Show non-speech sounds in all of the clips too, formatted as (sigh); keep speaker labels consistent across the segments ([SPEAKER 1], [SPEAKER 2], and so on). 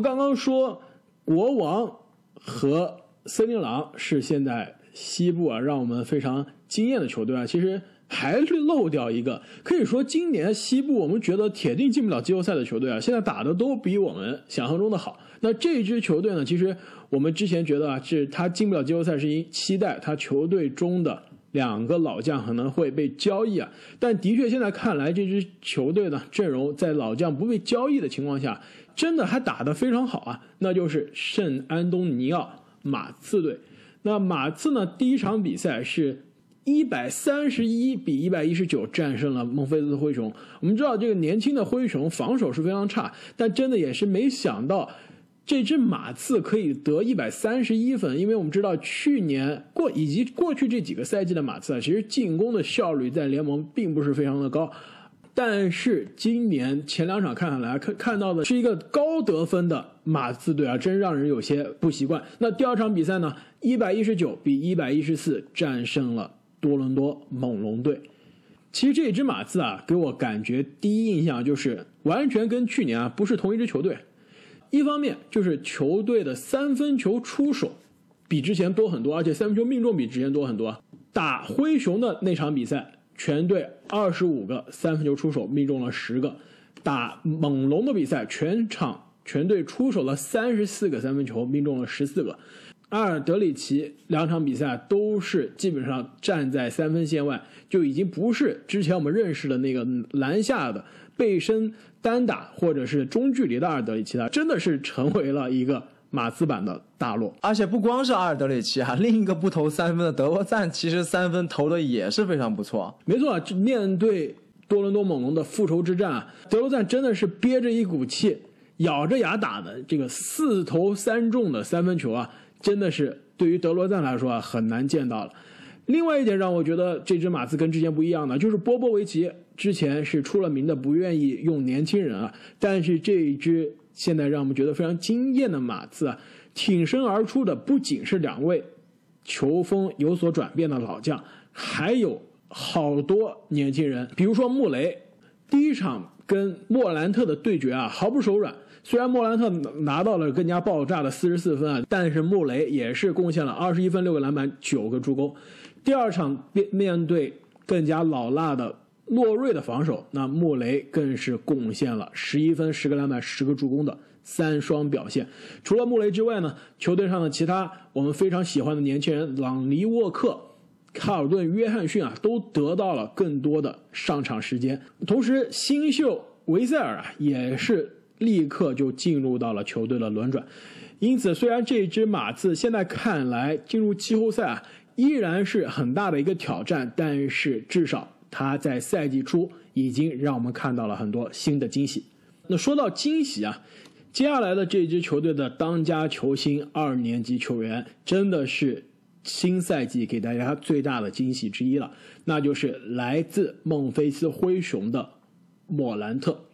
[SPEAKER 1] 们刚刚说国王和森林狼是现在西部啊让我们非常惊艳的球队啊，其实还是漏掉一个，可以说今年西部我们觉得铁定进不了季后赛的球队啊，现在打的都比我们想象中的好。那这支球队呢，其实我们之前觉得啊，是他进不了季后赛是因期待他球队中的。两个老将可能会被交易啊，但的确现在看来，这支球队呢阵容在老将不被交易的情况下，真的还打得非常好啊。那就是圣安东尼奥马刺队。那马刺呢，第一场比赛是一百三十一比一百一十九战胜了孟菲斯灰熊。我们知道这个年轻的灰熊防守是非常差，但真的也是没想到。这支马刺可以得一百三十一分，因为我们知道去年过以及过去这几个赛季的马刺啊，其实进攻的效率在联盟并不是非常的高。但是今年前两场看下来，看看到的是一个高得分的马刺队啊，真让人有些不习惯。那第二场比赛呢，一百一十九比一百一十四战胜了多伦多猛龙队。其实这支马刺啊，给我感觉第一印象就是完全跟去年啊不是同一支球队。一方面就是球队的三分球出手比之前多很多，而且三分球命中比之前多很多。打灰熊的那场比赛，全队二十五个三分球出手命中了十个；打猛龙的比赛，全场全队出手了三十四个三分球命中了十四个。阿尔德里奇两场比赛都是基本上站在三分线外，就已经不是之前我们认识的那个篮下的。背身单打或者是中距离的阿尔德里奇了，真的是成为了一个马刺版的大落。
[SPEAKER 2] 而且不光是阿尔德里奇啊，(laughs) 另一个不投三分的德罗赞，其实三分投的也是非常不错。
[SPEAKER 1] 没错，面对多伦多猛龙的复仇之战啊，德罗赞真的是憋着一股气，咬着牙打的这个四投三中的三分球啊，真的是对于德罗赞来说啊很难见到了。另外一点让我觉得这只马刺跟之前不一样的，就是波波维奇之前是出了名的不愿意用年轻人啊，但是这一支现在让我们觉得非常惊艳的马刺啊，挺身而出的不仅是两位球风有所转变的老将，还有好多年轻人，比如说穆雷，第一场跟莫兰特的对决啊，毫不手软。虽然莫兰特拿到了更加爆炸的四十四分啊，但是穆雷也是贡献了二十一分、六个篮板、九个助攻。第二场面面对更加老辣的洛瑞的防守，那穆雷更是贡献了十一分、十个篮板、十个助攻的三双表现。除了穆雷之外呢，球队上的其他我们非常喜欢的年轻人朗尼沃克、卡尔顿、约翰逊啊，都得到了更多的上场时间。同时，新秀维塞尔啊，也是立刻就进入到了球队的轮转。因此，虽然这支马刺现在看来进入季后赛啊。依然是很大的一个挑战，但是至少他在赛季初已经让我们看到了很多新的惊喜。那说到惊喜啊，接下来的这支球队的当家球星二年级球员真的是新赛季给大家最大的惊喜之一了，那就是来自孟菲斯灰熊的莫兰特。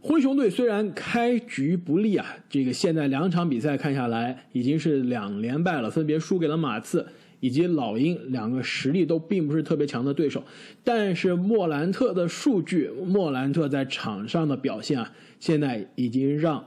[SPEAKER 1] 灰熊队虽然开局不利啊，这个现在两场比赛看下来已经是两连败了，分别输给了马刺。以及老鹰两个实力都并不是特别强的对手，但是莫兰特的数据，莫兰特在场上的表现啊，现在已经让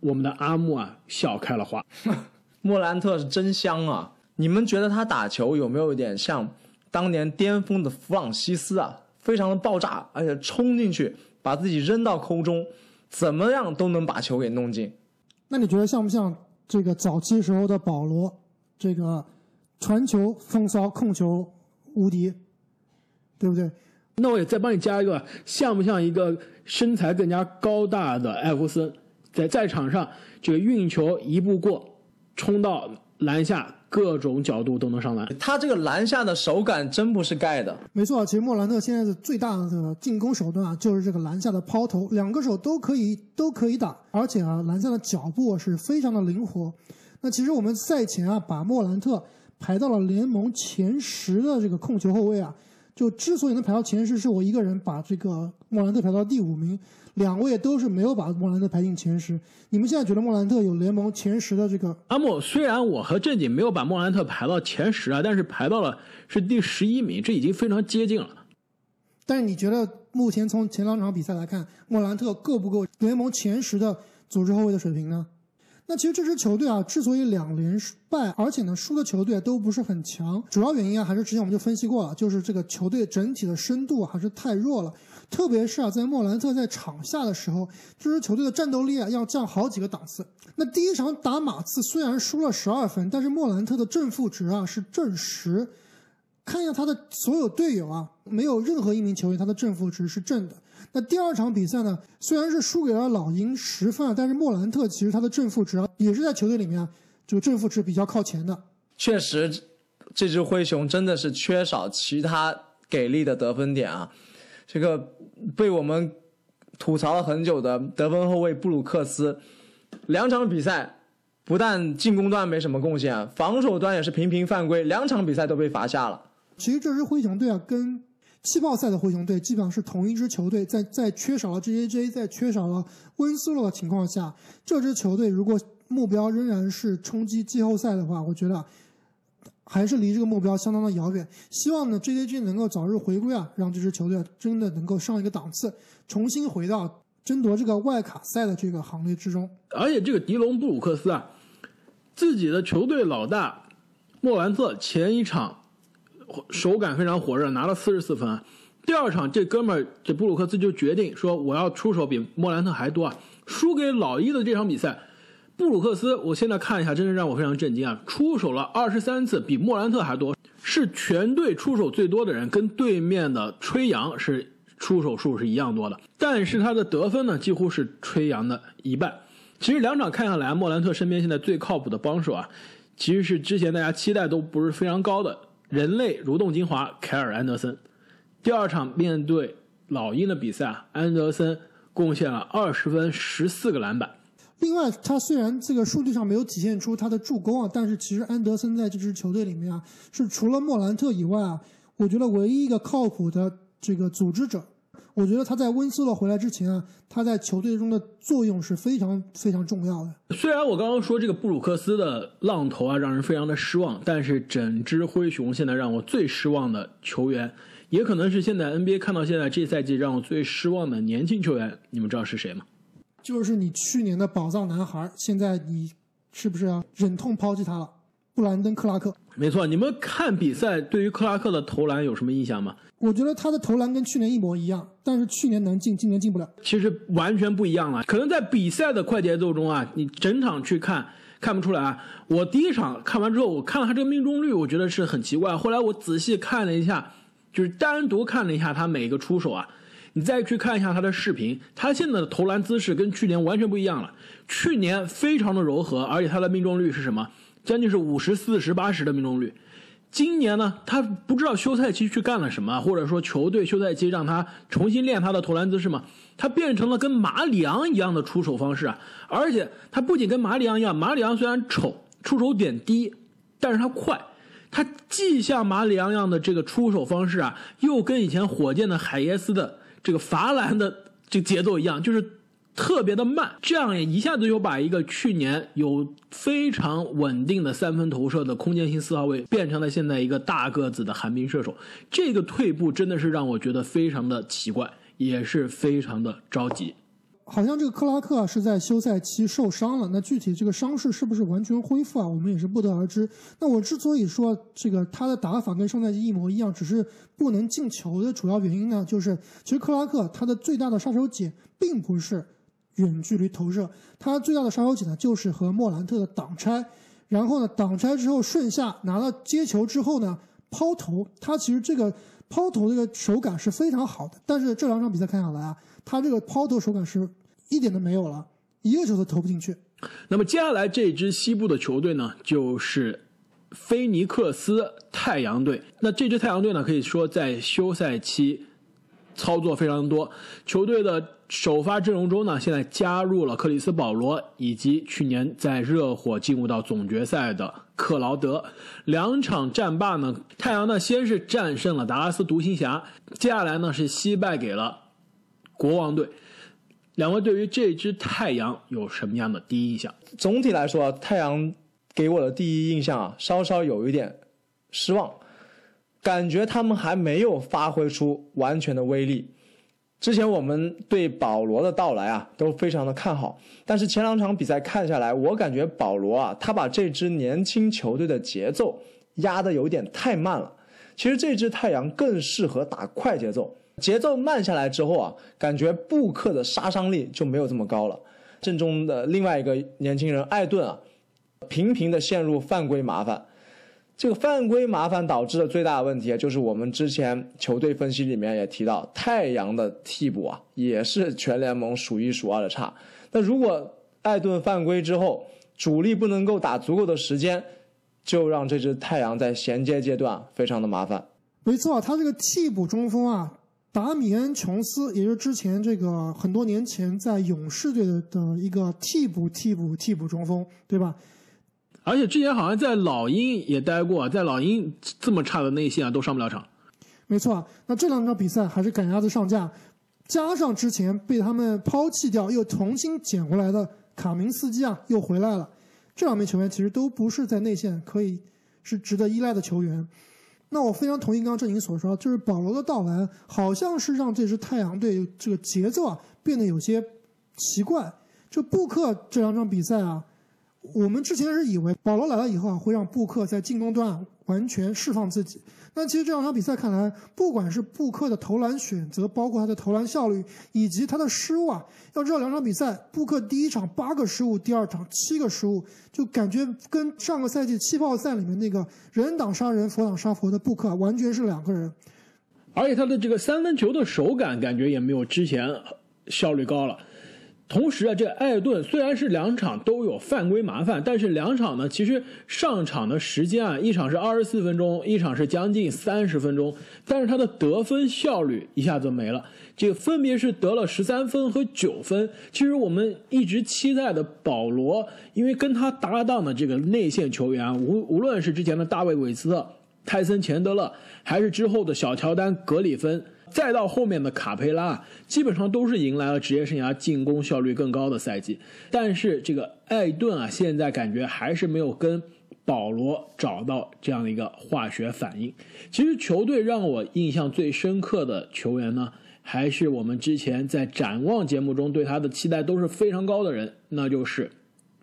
[SPEAKER 1] 我们的阿木啊笑开了花。(laughs)
[SPEAKER 2] 莫兰特是真香啊！你们觉得他打球有没有一点像当年巅峰的弗朗西斯啊？非常的爆炸，而且冲进去把自己扔到空中，怎么样都能把球给弄进。
[SPEAKER 3] 那你觉得像不像这个早期时候的保罗？这个？传球风骚，控球无敌，对不对？
[SPEAKER 1] 那我也再帮你加一个，像不像一个身材更加高大的艾弗森，在在场上这个运球一步过，冲到篮下，各种角度都能上篮。
[SPEAKER 2] 他这个篮下的手感真不是盖的。
[SPEAKER 3] 没错，其实莫兰特现在的最大的这个进攻手段啊，就是这个篮下的抛投，两个手都可以都可以打，而且啊，篮下的脚步是非常的灵活。那其实我们赛前啊，把莫兰特。排到了联盟前十的这个控球后卫啊，就之所以能排到前十，是我一个人把这个莫兰特排到第五名，两位都是没有把莫兰特排进前十。你们现在觉得莫兰特有联盟前十的这个？
[SPEAKER 1] 阿莫，虽然我和正经没有把莫兰特排到前十啊，但是排到了是第十一名，这已经非常接近了。
[SPEAKER 3] 但是你觉得目前从前两场比赛来看，莫兰特够不够联盟前十的组织后卫的水平呢？那其实这支球队啊，之所以两连败，而且呢输的球队都不是很强，主要原因啊还是之前我们就分析过了，就是这个球队整体的深度还是太弱了。特别是啊，在莫兰特在场下的时候，这支球队的战斗力啊要降好几个档次。那第一场打马刺虽然输了十二分，但是莫兰特的正负值啊是正十。看一下他的所有队友啊，没有任何一名球员他的正负值是正的。那第二场比赛呢，虽然是输给了老鹰十分，但是莫兰特其实他的正负值啊，也是在球队里面这个正负值比较靠前的。
[SPEAKER 2] 确实，这支灰熊真的是缺少其他给力的得分点啊。这个被我们吐槽了很久的得分后卫布鲁克斯，两场比赛不但进攻端没什么贡献，防守端也是频频犯规，两场比赛都被罚下了。
[SPEAKER 3] 其实这支灰熊队啊，跟气泡赛的灰熊队基本上是同一支球队。在在缺少了 J.J.J，在缺少了温斯洛的情况下，这支球队如果目标仍然是冲击季后赛的话，我觉得还是离这个目标相当的遥远。希望呢 J.J.J 能够早日回归啊，让这支球队真的能够上一个档次，重新回到争夺这个外卡赛的这个行列之中。
[SPEAKER 1] 而且这个迪隆布鲁克斯啊，自己的球队老大莫兰特前一场。手感非常火热，拿了四十四分。第二场，这哥们儿这布鲁克斯就决定说，我要出手比莫兰特还多啊！输给老一的这场比赛，布鲁克斯，我现在看一下，真的让我非常震惊啊！出手了二十三次，比莫兰特还多，是全队出手最多的人，跟对面的吹杨是出手数是一样多的。但是他的得分呢，几乎是吹杨的一半。其实两场看下来，莫兰特身边现在最靠谱的帮手啊，其实是之前大家期待都不是非常高的。人类蠕动精华凯尔安德森，第二场面对老鹰的比赛啊，安德森贡献了二十分十四个篮板。
[SPEAKER 3] 另外，他虽然这个数据上没有体现出他的助攻啊，但是其实安德森在这支球队里面啊，是除了莫兰特以外啊，我觉得唯一一个靠谱的这个组织者。我觉得他在温斯洛回来之前啊，他在球队中的作用是非常非常重要的。
[SPEAKER 1] 虽然我刚刚说这个布鲁克斯的浪头啊，让人非常的失望，但是整支灰熊现在让我最失望的球员，也可能是现在 NBA 看到现在这赛季让我最失望的年轻球员，你们知道是谁吗？
[SPEAKER 3] 就是你去年的宝藏男孩，现在你是不是要忍痛抛弃他了？布兰登·克拉克。
[SPEAKER 1] 没错，你们看比赛对于克拉克的投篮有什么印象吗？
[SPEAKER 3] 我觉得他的投篮跟去年一模一样，但是去年能进，今年进不了。
[SPEAKER 1] 其实完全不一样了，可能在比赛的快节奏中啊，你整场去看看不出来啊。我第一场看完之后，我看了他这个命中率，我觉得是很奇怪。后来我仔细看了一下，就是单独看了一下他每个出手啊，你再去看一下他的视频，他现在的投篮姿势跟去年完全不一样了。去年非常的柔和，而且他的命中率是什么？将近是五十四十八十的命中率。今年呢，他不知道休赛期去干了什么，或者说球队休赛期让他重新练他的投篮姿势吗？他变成了跟马里昂一样的出手方式啊！而且他不仅跟马里昂一样，马里昂虽然丑，出手点低，但是他快。他既像马里昂一样的这个出手方式啊，又跟以前火箭的海耶斯的这个罚篮的这个节奏一样，就是。特别的慢，这样也一下子就把一个去年有非常稳定的三分投射的空间性四号位，变成了现在一个大个子的寒冰射手。这个退步真的是让我觉得非常的奇怪，也是非常的着急。
[SPEAKER 3] 好像这个克拉克是在休赛期受伤了，那具体这个伤势是不是完全恢复啊？我们也是不得而知。那我之所以说这个他的打法跟上赛季一模一样，只是不能进球的主要原因呢，就是其实克拉克他的最大的杀手锏并不是。远距离投射，他最大的杀手锏呢，就是和莫兰特的挡拆，然后呢，挡拆之后顺下拿到接球之后呢，抛投，他其实这个抛投这个手感是非常好的，但是这两场比赛看下来啊，他这个抛投手感是一点都没有了，一个球都投不进去。
[SPEAKER 1] 那么接下来这支西部的球队呢，就是菲尼克斯太阳队。那这支太阳队呢，可以说在休赛期。操作非常多，球队的首发阵容中呢，现在加入了克里斯保罗以及去年在热火进入到总决赛的克劳德。两场战罢呢，太阳呢先是战胜了达拉斯独行侠，接下来呢是惜败给了国王队。两位对于这支太阳有什么样的第一印象？
[SPEAKER 2] 总体来说，太阳给我的第一印象啊，稍稍有一点失望。感觉他们还没有发挥出完全的威力，之前我们对保罗的到来啊都非常的看好，但是前两场比赛看下来，我感觉保罗啊他把这支年轻球队的节奏压得有点太慢了。其实这支太阳更适合打快节奏，节奏慢下来之后啊，感觉布克的杀伤力就没有这么高了。阵中的另外一个年轻人艾顿啊，频频的陷入犯规麻烦。这个犯规麻烦导致的最大的问题啊，就是我们之前球队分析里面也提到，太阳的替补啊也是全联盟数一数二的差。那如果艾顿犯规之后，主力不能够打足够的时间，就让这支太阳在衔接阶段非常的麻烦。
[SPEAKER 3] 没错，他这个替补中锋啊，达米恩·琼斯，也就是之前这个很多年前在勇士队的的一个替补替补替补中锋，对吧？
[SPEAKER 1] 而且之前好像在老鹰也待过，在老鹰这么差的内线啊，都上不了场。
[SPEAKER 3] 没错啊，那这两场比赛还是赶鸭子上架，加上之前被他们抛弃掉又重新捡回来的卡明斯基啊，又回来了。这两名球员其实都不是在内线可以是值得依赖的球员。那我非常同意刚刚郑宁所说，就是保罗的到来好像是让这支太阳队这个节奏啊变得有些奇怪。就布克这两场比赛啊。我们之前是以为保罗来了以后啊，会让布克在进攻端完全释放自己。那其实这两场比赛看来，不管是布克的投篮选择，包括他的投篮效率，以及他的失误啊，要知道两场比赛，布克第一场八个失误，第二场七个失误，就感觉跟上个赛季气泡赛里面那个人挡杀人，佛挡杀佛的布克完全是两个人。
[SPEAKER 1] 而且他的这个三分球的手感感觉也没有之前 (clears throat) 效率高了。同时啊，这艾顿虽然是两场都有犯规麻烦，但是两场呢，其实上场的时间啊，一场是二十四分钟，一场是将近三十分钟，但是他的得分效率一下子没了，这个分别是得了十三分和九分。其实我们一直期待的保罗，因为跟他搭档的这个内线球员，无无论是之前的大卫韦斯特、泰森钱德勒，还是之后的小乔丹格里芬。再到后面的卡佩拉，基本上都是迎来了职业生涯进攻效率更高的赛季。但是这个艾顿啊，现在感觉还是没有跟保罗找到这样的一个化学反应。其实球队让我印象最深刻的球员呢，还是我们之前在展望节目中对他的期待都是非常高的人，那就是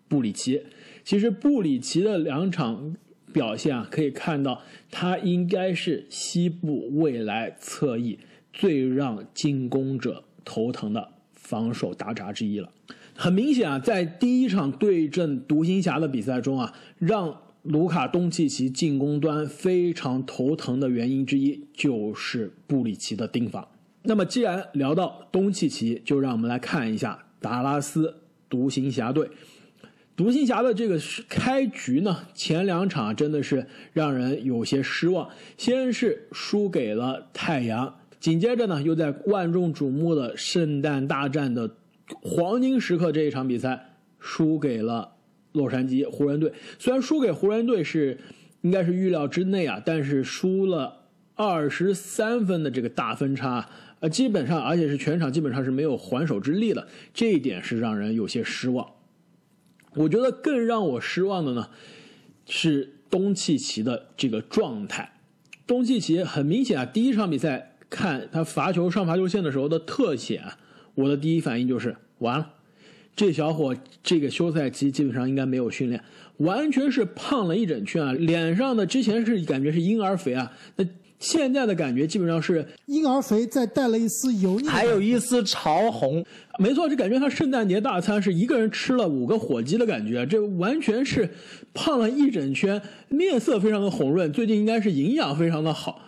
[SPEAKER 1] 布里奇。其实布里奇的两场表现啊，可以看到他应该是西部未来侧翼。最让进攻者头疼的防守大闸之一了。很明显啊，在第一场对阵独行侠的比赛中啊，让卢卡东契奇进攻端非常头疼的原因之一就是布里奇的盯防。那么，既然聊到东契奇，就让我们来看一下达拉斯独行侠队。独行侠的这个开局呢，前两场真的是让人有些失望。先是输给了太阳。紧接着呢，又在万众瞩目的圣诞大战的黄金时刻这一场比赛输给了洛杉矶湖人队。虽然输给湖人队是应该是预料之内啊，但是输了二十三分的这个大分差，呃，基本上而且是全场基本上是没有还手之力的，这一点是让人有些失望。我觉得更让我失望的呢，是东契奇的这个状态。东契奇很明显啊，第一场比赛。看他罚球上罚球线的时候的特写，我的第一反应就是完了，这小伙这个休赛期基本上应该没有训练，完全是胖了一整圈啊！脸上的之前是感觉是婴儿肥啊，那现在的感觉基本上是
[SPEAKER 3] 婴儿肥再带了一丝油腻，
[SPEAKER 2] 还有一丝潮红。
[SPEAKER 1] 没错，就感觉他圣诞节大餐是一个人吃了五个火鸡的感觉，这完全是胖了一整圈，面色非常的红润，最近应该是营养非常的好。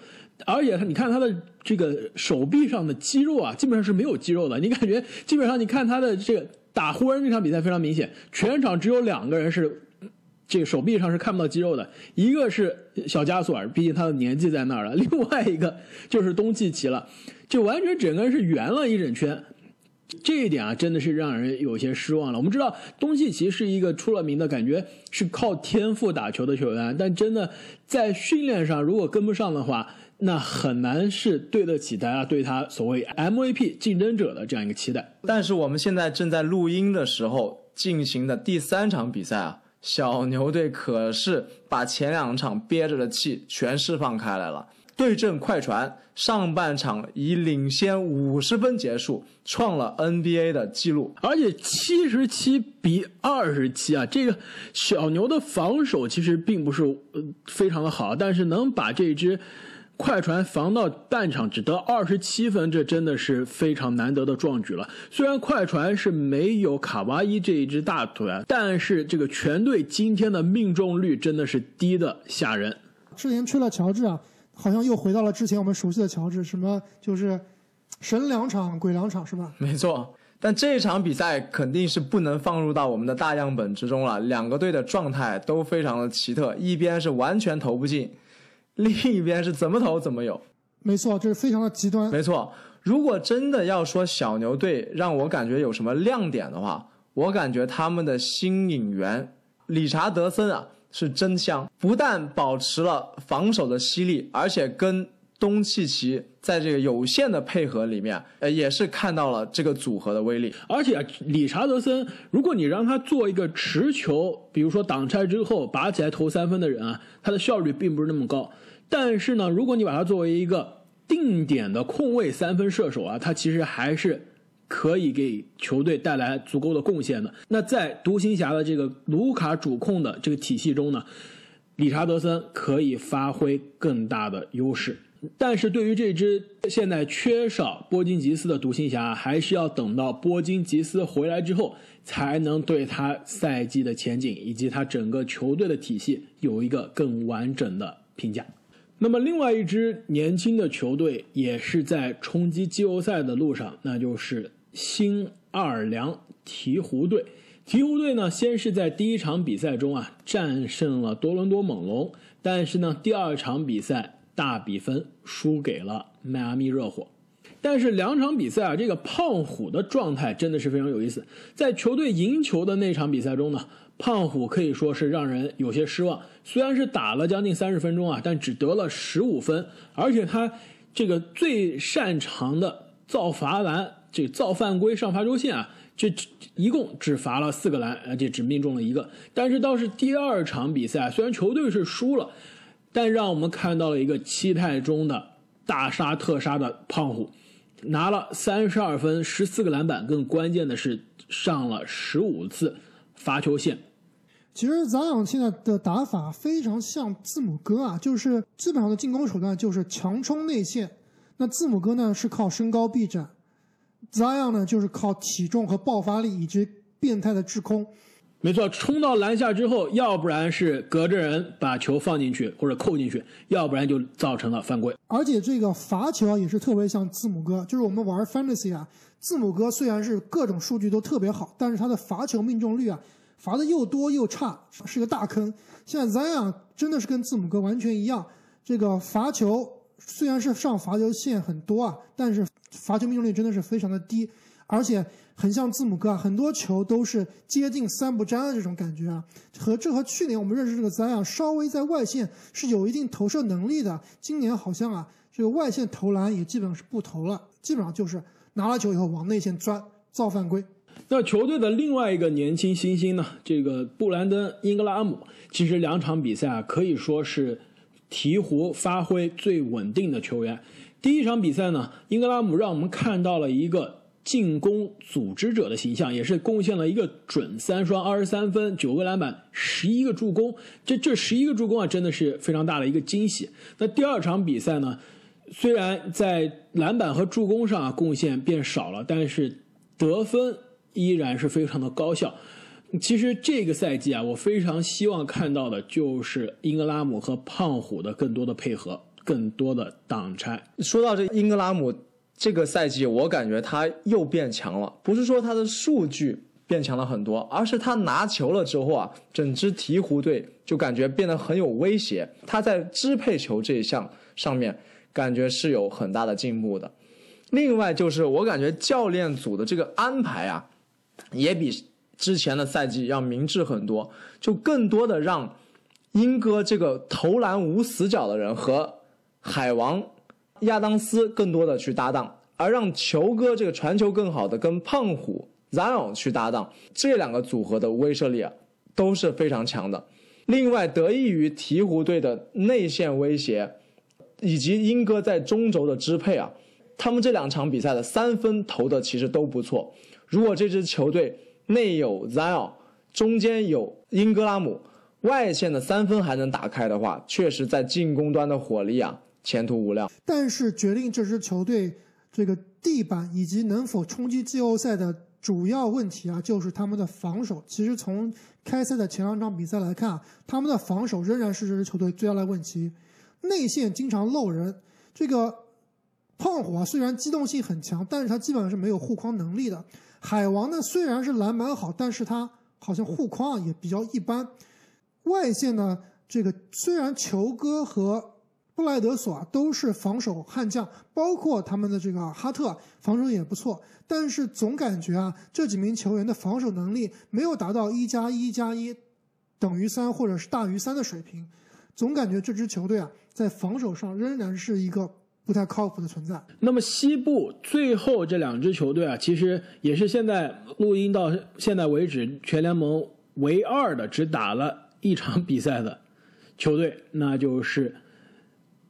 [SPEAKER 1] 而且，你看他的这个手臂上的肌肉啊，基本上是没有肌肉的。你感觉基本上，你看他的这个打湖人这场比赛非常明显，全场只有两个人是这个手臂上是看不到肌肉的，一个是小加索尔，毕竟他的年纪在那儿了；(laughs) 另外一个就是东契奇了，就完全整个人是圆了一整圈。这一点啊，真的是让人有些失望了。我们知道东契奇是一个出了名的感觉是靠天赋打球的球员，但真的在训练上如果跟不上的话。那很难是对得起大家对他所谓 MVP 竞争者的这样一个期待。
[SPEAKER 2] 但是我们现在正在录音的时候进行的第三场比赛啊，小牛队可是把前两场憋着的气全释放开来了。对阵快船，上半场以领先五十分结束，创了 NBA 的记录。
[SPEAKER 1] 而且七十七比二十七啊，这个小牛的防守其实并不是呃非常的好，但是能把这支快船防到半场只得二十七分，这真的是非常难得的壮举了。虽然快船是没有卡哇伊这一支大腿啊，但是这个全队今天的命中率真的是低的吓人。
[SPEAKER 3] 之前吹了乔治啊，好像又回到了之前我们熟悉的乔治，什么就是神两场鬼两场是吧？
[SPEAKER 2] 没错，但这场比赛肯定是不能放入到我们的大样本之中了。两个队的状态都非常的奇特，一边是完全投不进，另一边是怎么投怎么有。
[SPEAKER 3] 没错，这是非常的极端。
[SPEAKER 2] 没错，如果真的要说小牛队让我感觉有什么亮点的话，我感觉他们的新引援理查德森啊是真香，不但保持了防守的犀利，而且跟东契奇在这个有限的配合里面，呃，也是看到了这个组合的威力。
[SPEAKER 1] 而且啊，理查德森，如果你让他做一个持球，比如说挡拆之后拔起来投三分的人啊，他的效率并不是那么高。但是呢，如果你把他作为一个定点的控卫三分射手啊，他其实还是可以给球队带来足够的贡献的。那在独行侠的这个卢卡主控的这个体系中呢，理查德森可以发挥更大的优势。但是对于这支现在缺少波金吉斯的独行侠，还是要等到波金吉斯回来之后，才能对他赛季的前景以及他整个球队的体系有一个更完整的评价。那么，另外一支年轻的球队也是在冲击季后赛的路上，那就是新奥尔良鹈鹕队。鹈鹕队呢，先是在第一场比赛中啊战胜了多伦多猛龙，但是呢，第二场比赛大比分输给了迈阿密热火。但是两场比赛啊，这个胖虎的状态真的是非常有意思。在球队赢球的那场比赛中呢，胖虎可以说是让人有些失望。虽然是打了将近三十分钟啊，但只得了十五分，而且他这个最擅长的造罚篮、这造犯规、上罚球线啊，这一共只罚了四个篮，而且只命中了一个。但是倒是第二场比赛，虽然球队是输了，但让我们看到了一个期待中的大杀特杀的胖虎。拿了三十二分、十四个篮板，更关键的是上了十五次罚球线。
[SPEAKER 3] 其实扎养现在的打法非常像字母哥啊，就是基本上的进攻手段就是强冲内线。那字母哥呢是靠身高臂展，扎养呢就是靠体重和爆发力以及变态的制空。
[SPEAKER 1] 没错，冲到篮下之后，要不然是隔着人把球放进去或者扣进去，要不然就造成了犯规。
[SPEAKER 3] 而且这个罚球啊也是特别像字母哥，就是我们玩 fantasy 啊，字母哥虽然是各种数据都特别好，但是他的罚球命中率啊罚的又多又差，是个大坑。现在 Zion 真的是跟字母哥完全一样，这个罚球虽然是上罚球线很多啊，但是罚球命中率真的是非常的低，而且。很像字母哥啊，很多球都是接近三不沾的这种感觉啊，和这和去年我们认识这个三啊，稍微在外线是有一定投射能力的。今年好像啊，这个外线投篮也基本上是不投了，基本上就是拿了球以后往内线钻造犯规。
[SPEAKER 1] 那球队的另外一个年轻新星呢，这个布兰登·英格拉姆，其实两场比赛啊可以说是鹈鹕发挥最稳定的球员。第一场比赛呢，英格拉姆让我们看到了一个。进攻组织者的形象，也是贡献了一个准三双，二十三分，九个篮板，十一个助攻。这这十一个助攻啊，真的是非常大的一个惊喜。那第二场比赛呢，虽然在篮板和助攻上啊贡献变少了，但是得分依然是非常的高效。其实这个赛季啊，我非常希望看到的就是英格拉姆和胖虎的更多的配合，更多的挡拆。
[SPEAKER 2] 说到这英格拉姆。这个赛季我感觉他又变强了，不是说他的数据变强了很多，而是他拿球了之后啊，整支鹈鹕队就感觉变得很有威胁。他在支配球这一项上面，感觉是有很大的进步的。另外就是我感觉教练组的这个安排啊，也比之前的赛季要明智很多，就更多的让英哥这个投篮无死角的人和海王。亚当斯更多的去搭档，而让球哥这个传球更好的跟胖虎 Zion 去搭档，这两个组合的威慑力啊都是非常强的。另外，得益于鹈鹕队的内线威胁，以及英哥在中轴的支配啊，他们这两场比赛的三分投的其实都不错。如果这支球队内有 Zion，中间有英格拉姆，外线的三分还能打开的话，确实在进攻端的火力啊，前途无量。
[SPEAKER 3] 但是决定这支球队这个地板以及能否冲击季后赛的主要问题啊，就是他们的防守。其实从开赛的前两场比赛来看，他们的防守仍然是这支球队最大的问题。内线经常漏人，这个胖虎啊，虽然机动性很强，但是他基本上是没有护框能力的。海王呢，虽然是篮板好，但是他好像护框啊也比较一般。外线呢，这个虽然球哥和布莱德索啊都是防守悍将，包括他们的这个哈特防守也不错，但是总感觉啊，这几名球员的防守能力没有达到一加一加一等于三或者是大于三的水平。总感觉这支球队啊，在防守上仍然是一个不太靠谱的存在。
[SPEAKER 1] 那么西部最后这两支球队啊，其实也是现在录音到现在为止全联盟唯二的只打了一场比赛的球队，那就是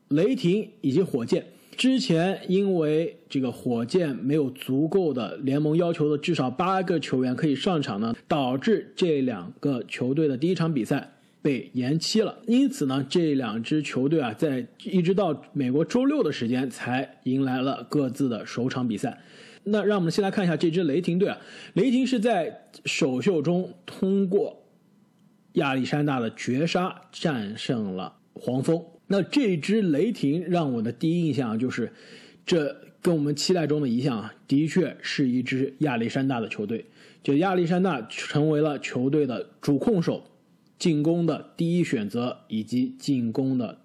[SPEAKER 1] 雷霆以及火箭。之前因为这个火箭没有足够的联盟要求的至少八个球员可以上场呢，导致这两个球队的第一场比赛。被延期了，因此呢，这两支球队啊，在一直到美国周六的时间才迎来了各自的首场比赛。那让我们先来看一下这支雷霆队啊，雷霆是在首秀中通过亚历山大的绝杀战胜了黄蜂。那这支雷霆让我的第一印象就是，这跟我们期待中的一项啊，的确是一支亚历山大的球队。就亚历山大成为了球队的主控手。进攻的第一选择以及进攻的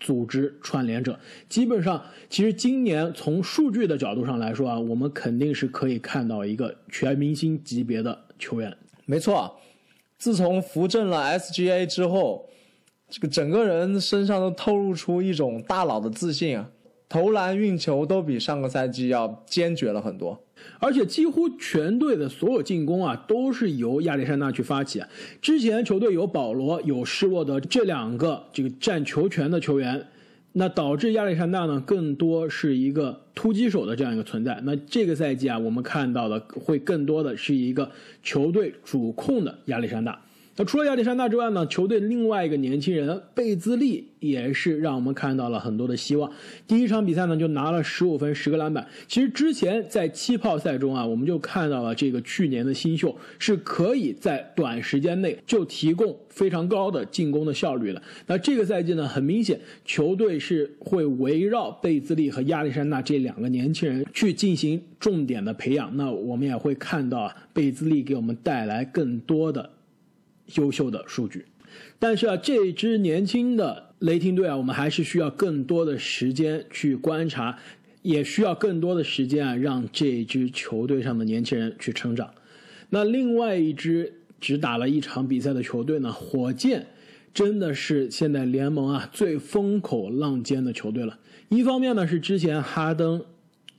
[SPEAKER 1] 组织串联者，基本上，其实今年从数据的角度上来说啊，我们肯定是可以看到一个全明星级别的球员。
[SPEAKER 2] 没错，自从扶正了 SGA 之后，这个整个人身上都透露出一种大佬的自信啊，投篮运球都比上个赛季要坚决了很多。
[SPEAKER 1] 而且几乎全队的所有进攻啊，都是由亚历山大去发起。之前球队有保罗、有施洛德这两个这个占球权的球员，那导致亚历山大呢更多是一个突击手的这样一个存在。那这个赛季啊，我们看到的会更多的是一个球队主控的亚历山大。那除了亚历山大之外呢？球队另外一个年轻人贝兹利也是让我们看到了很多的希望。第一场比赛呢，就拿了十五分、十个篮板。其实之前在气泡赛中啊，我们就看到了这个去年的新秀是可以在短时间内就提供非常高的进攻的效率的。那这个赛季呢，很明显球队是会围绕贝兹利和亚历山大这两个年轻人去进行重点的培养。那我们也会看到啊，贝兹利给我们带来更多的。优秀的数据，但是啊，这支年轻的雷霆队啊，我们还是需要更多的时间去观察，也需要更多的时间啊，让这支球队上的年轻人去成长。那另外一支只打了一场比赛的球队呢，火箭真的是现在联盟啊最风口浪尖的球队了。一方面呢，是之前哈登。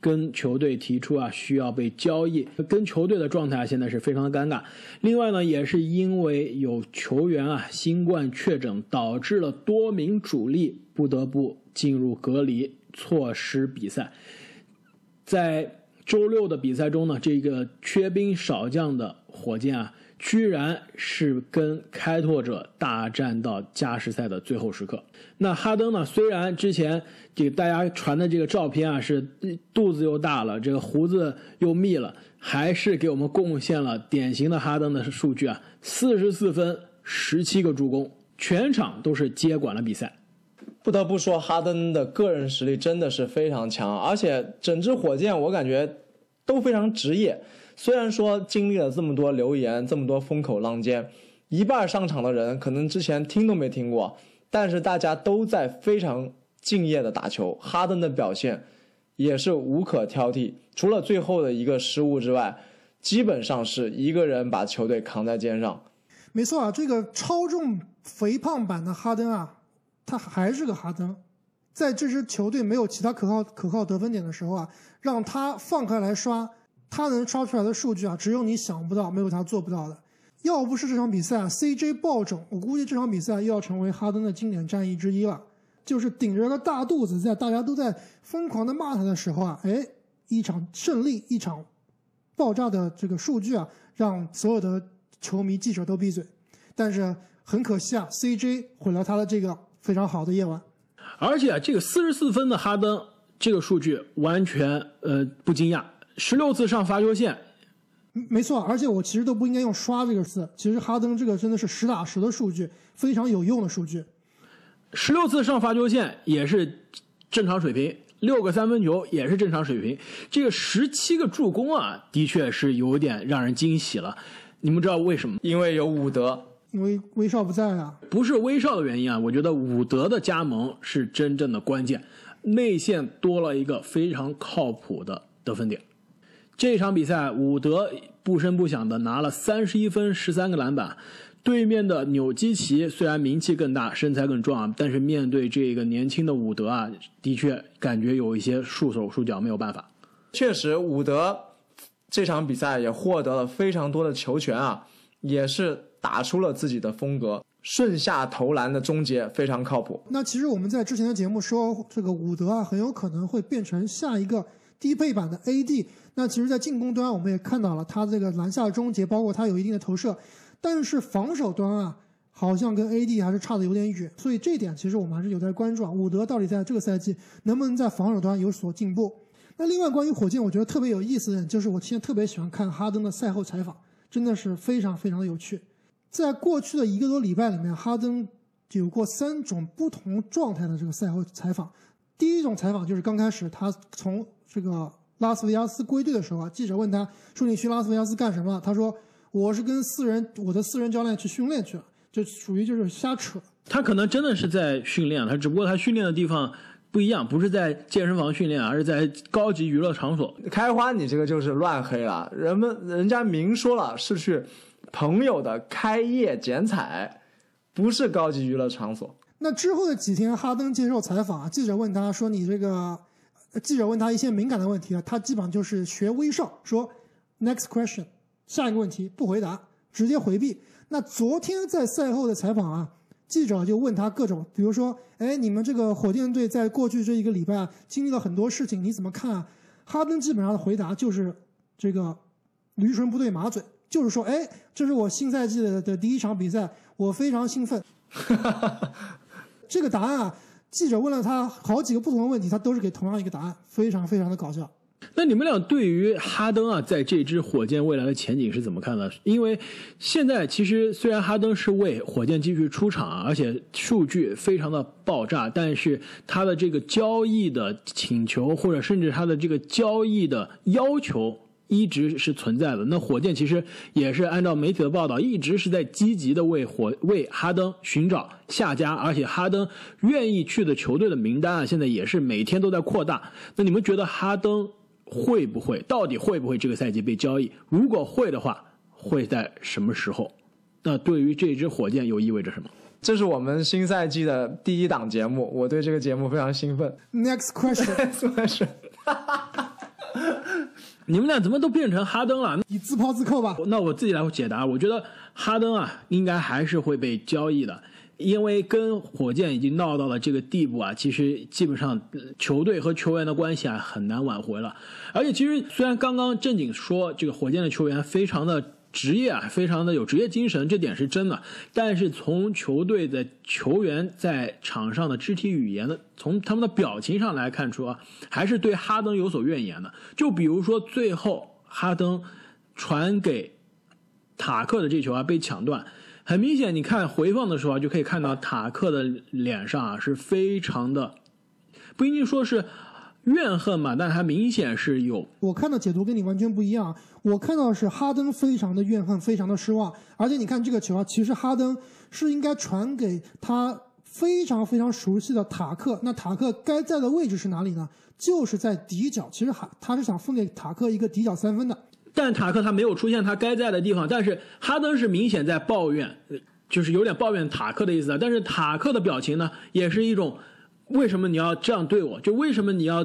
[SPEAKER 1] 跟球队提出啊，需要被交易，跟球队的状态现在是非常的尴尬。另外呢，也是因为有球员啊新冠确诊，导致了多名主力不得不进入隔离，错失比赛。在周六的比赛中呢，这个缺兵少将的火箭啊。居然是跟开拓者大战到加时赛的最后时刻。那哈登呢？虽然之前给大家传的这个照片啊，是肚子又大了，这个胡子又密了，还是给我们贡献了典型的哈登的数据啊，四十四分，十七个助攻，全场都是接管了比赛。
[SPEAKER 2] 不得不说，哈登的个人实力真的是非常强，而且整支火箭我感觉都非常职业。虽然说经历了这么多流言，这么多风口浪尖，一半上场的人可能之前听都没听过，但是大家都在非常敬业的打球。哈登的表现也是无可挑剔，除了最后的一个失误之外，基本上是一个人把球队扛在肩上。
[SPEAKER 3] 没错啊，这个超重肥胖版的哈登啊，他还是个哈登，在这支球队没有其他可靠可靠得分点的时候啊，让他放开来刷。他能刷出来的数据啊，只有你想不到，没有他做不到的。要不是这场比赛啊，CJ 爆种，我估计这场比赛又要成为哈登的经典战役之一了。就是顶着个大肚子，在大家都在疯狂的骂他的时候啊，哎，一场胜利，一场爆炸的这个数据啊，让所有的球迷、记者都闭嘴。但是很可惜啊，CJ 毁了他的这个非常好的夜晚。
[SPEAKER 1] 而且这个四十四分的哈登这个数据完全呃不惊讶，十六次上罚球线，
[SPEAKER 3] 没错，而且我其实都不应该用“刷”这个词。其实哈登这个真的是实打实的数据，非常有用的数据。
[SPEAKER 1] 十六次上罚球线也是正常水平，六个三分球也是正常水平。这个十七个助攻啊，的确是有点让人惊喜了。你们知道为什么？
[SPEAKER 2] 因为有伍德，
[SPEAKER 3] 因为威少不在啊，
[SPEAKER 1] 不是威少的原因啊，我觉得伍德的加盟是真正的关键，内线多了一个非常靠谱的得分点。这场比赛，伍德不声不响的拿了三十一分、十三个篮板。对面的纽基奇虽然名气更大、身材更壮，但是面对这个年轻的伍德啊，的确感觉有一些束手束脚，没有办法。
[SPEAKER 2] 确实，伍德这场比赛也获得了非常多的球权啊，也是打出了自己的风格，顺下投篮的终结非常靠谱。
[SPEAKER 3] 那其实我们在之前的节目说，这个伍德啊，很有可能会变成下一个低配版的 AD。那其实，在进攻端我们也看到了他这个篮下终结，包括他有一定的投射。但是防守端啊，好像跟 AD 还是差的有点远，所以这点其实我们还是有待关注啊。伍德到底在这个赛季能不能在防守端有所进步？那另外关于火箭，我觉得特别有意思的就是我现在特别喜欢看哈登的赛后采访，真的是非常非常的有趣。在过去的一个多礼拜里面，哈登有过三种不同状态的这个赛后采访。第一种采访就是刚开始他从这个拉斯维加斯归队的时候啊，记者问他说：“你去拉斯维加斯干什么？”他说。我是跟私人我的私人教练去训练去了，就属于就是瞎扯。
[SPEAKER 1] 他可能真的是在训练，他只不过他训练的地方不一样，不是在健身房训练，而是在高级娱乐场所。
[SPEAKER 2] 开花，你这个就是乱黑了。人们人家明说了是去朋友的开业剪彩，不是高级娱乐场所。
[SPEAKER 3] 那之后的几天，哈登接受采访，记者问他说：“你这个……”记者问他一些敏感的问题啊，他基本上就是学威少说：“Next question。”下一个问题不回答，直接回避。那昨天在赛后的采访啊，记者就问他各种，比如说，哎，你们这个火箭队在过去这一个礼拜啊，经历了很多事情，你怎么看啊？哈登基本上的回答就是这个驴唇不对马嘴，就是说，哎，这是我新赛季的的第一场比赛，我非常兴奋。(laughs) 这个答案啊，记者问了他好几个不同的问题，他都是给同样一个答案，非常非常的搞笑。
[SPEAKER 1] 那你们俩对于哈登啊，在这支火箭未来的前景是怎么看的？因为现在其实虽然哈登是为火箭继续出场啊，而且数据非常的爆炸，但是他的这个交易的请求，或者甚至他的这个交易的要求，一直是存在的。那火箭其实也是按照媒体的报道，一直是在积极的为火为哈登寻找下家，而且哈登愿意去的球队的名单啊，现在也是每天都在扩大。那你们觉得哈登？会不会？到底会不会这个赛季被交易？如果会的话，会在什么时候？那对于这支火箭又意味着什么？
[SPEAKER 2] 这是我们新赛季的第一档节目，我对这个节目非常兴奋。
[SPEAKER 3] Next question，(laughs)
[SPEAKER 1] 你们俩怎么都变成哈登了？
[SPEAKER 3] 你自抛自扣吧。
[SPEAKER 1] 那我自己来解答。我觉得哈登啊，应该还是会被交易的。因为跟火箭已经闹到了这个地步啊，其实基本上球队和球员的关系啊很难挽回了。而且其实虽然刚刚正经说这个火箭的球员非常的职业啊，非常的有职业精神，这点是真的。但是从球队的球员在场上的肢体语言的，从他们的表情上来看出啊，还是对哈登有所怨言的。就比如说最后哈登传给塔克的这球啊被抢断。很明显，你看回放的时候啊，就可以看到塔克的脸上啊是非常的，不一定说是怨恨嘛，但他明显是有。
[SPEAKER 3] 我看到解读跟你完全不一样，我看到是哈登非常的怨恨，非常的失望。而且你看这个球啊，其实哈登是应该传给他非常非常熟悉的塔克，那塔克该在的位置是哪里呢？就是在底角。其实哈他是想分给塔克一个底角三分的。
[SPEAKER 1] 但塔克他没有出现他该在的地方，但是哈登是明显在抱怨，就是有点抱怨塔克的意思啊。但是塔克的表情呢，也是一种为什么你要这样对我？就为什么你要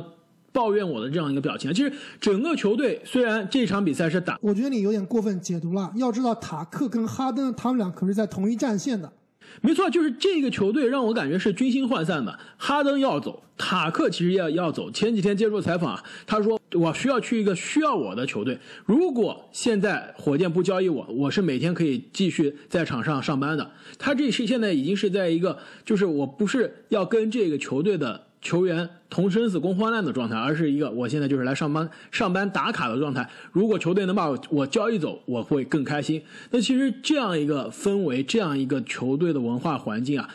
[SPEAKER 1] 抱怨我的这样一个表情？其实整个球队虽然这场比赛是打，
[SPEAKER 3] 我觉得你有点过分解读了。要知道塔克跟哈登他们俩可是在同一战线的。
[SPEAKER 1] 没错，就是这个球队让我感觉是军心涣散的。哈登要走，塔克其实也要走。前几天接受采访啊，他说我需要去一个需要我的球队。如果现在火箭不交易我，我是每天可以继续在场上上班的。他这是现在已经是在一个，就是我不是要跟这个球队的。球员同生死共患难的状态，而是一个我现在就是来上班上班打卡的状态。如果球队能把我交易走，我会更开心。那其实这样一个氛围，这样一个球队的文化环境啊，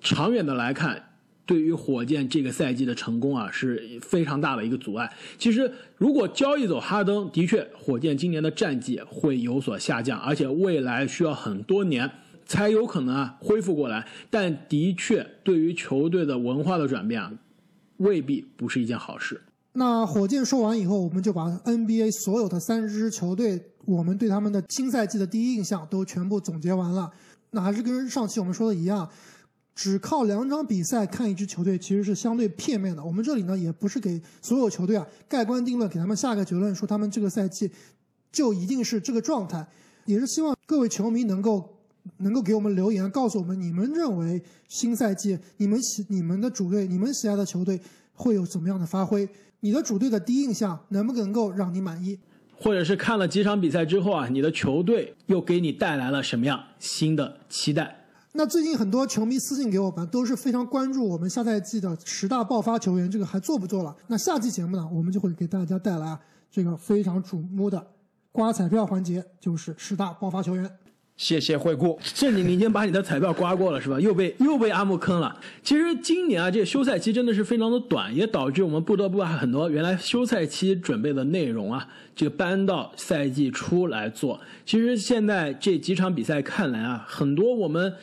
[SPEAKER 1] 长远的来看，对于火箭这个赛季的成功啊是非常大的一个阻碍。其实如果交易走哈登，的确火箭今年的战绩会有所下降，而且未来需要很多年。才有可能啊恢复过来，但的确对于球队的文化的转变啊，未必不是一件好事。
[SPEAKER 3] 那火箭说完以后，我们就把 NBA 所有的三支球队，我们对他们的新赛季的第一印象都全部总结完了。那还是跟上期我们说的一样，只靠两场比赛看一支球队其实是相对片面的。我们这里呢也不是给所有球队啊盖棺定论，给他们下个结论说他们这个赛季就一定是这个状态，也是希望各位球迷能够。能够给我们留言，告诉我们你们认为新赛季你们喜你们的主队、你们喜爱的球队会有怎么样的发挥？你的主队的第一印象能不能够让你满意？
[SPEAKER 1] 或者是看了几场比赛之后啊，你的球队又给你带来了什么样新的期待？
[SPEAKER 3] 那最近很多球迷私信给我们，都是非常关注我们下赛季的十大爆发球员，这个还做不做了？那下期节目呢，我们就会给大家带来这个非常瞩目的刮彩票环节，就是十大爆发球员。
[SPEAKER 2] 谢谢惠顾，
[SPEAKER 1] 这你已经把你的彩票刮过了是吧？又被 (laughs) 又被阿木坑了。其实今年啊，这个休赛期真的是非常的短，也导致我们不得不把很多原来休赛期准备的内容啊，这个搬到赛季初来做。其实现在这几场比赛看来啊，很多我们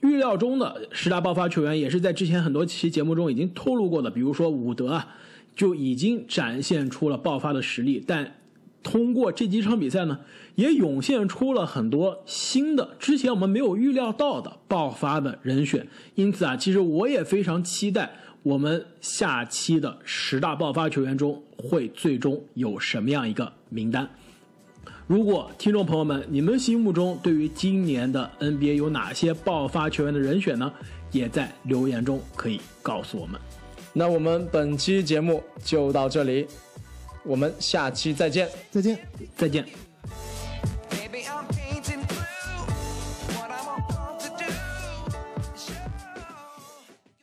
[SPEAKER 1] 预料中的十大爆发球员，也是在之前很多期节目中已经透露过的，比如说伍德啊，就已经展现出了爆发的实力，但。通过这几场比赛呢，也涌现出了很多新的、之前我们没有预料到的爆发的人选。因此啊，其实我也非常期待我们下期的十大爆发球员中会最终有什么样一个名单。如果听众朋友们，你们心目中对于今年的 NBA 有哪些爆发球员的人选呢？也在留言中可以告诉我们。
[SPEAKER 2] 那我们本期节目就到这里。我们下期再见，
[SPEAKER 3] 再见，
[SPEAKER 1] 再见。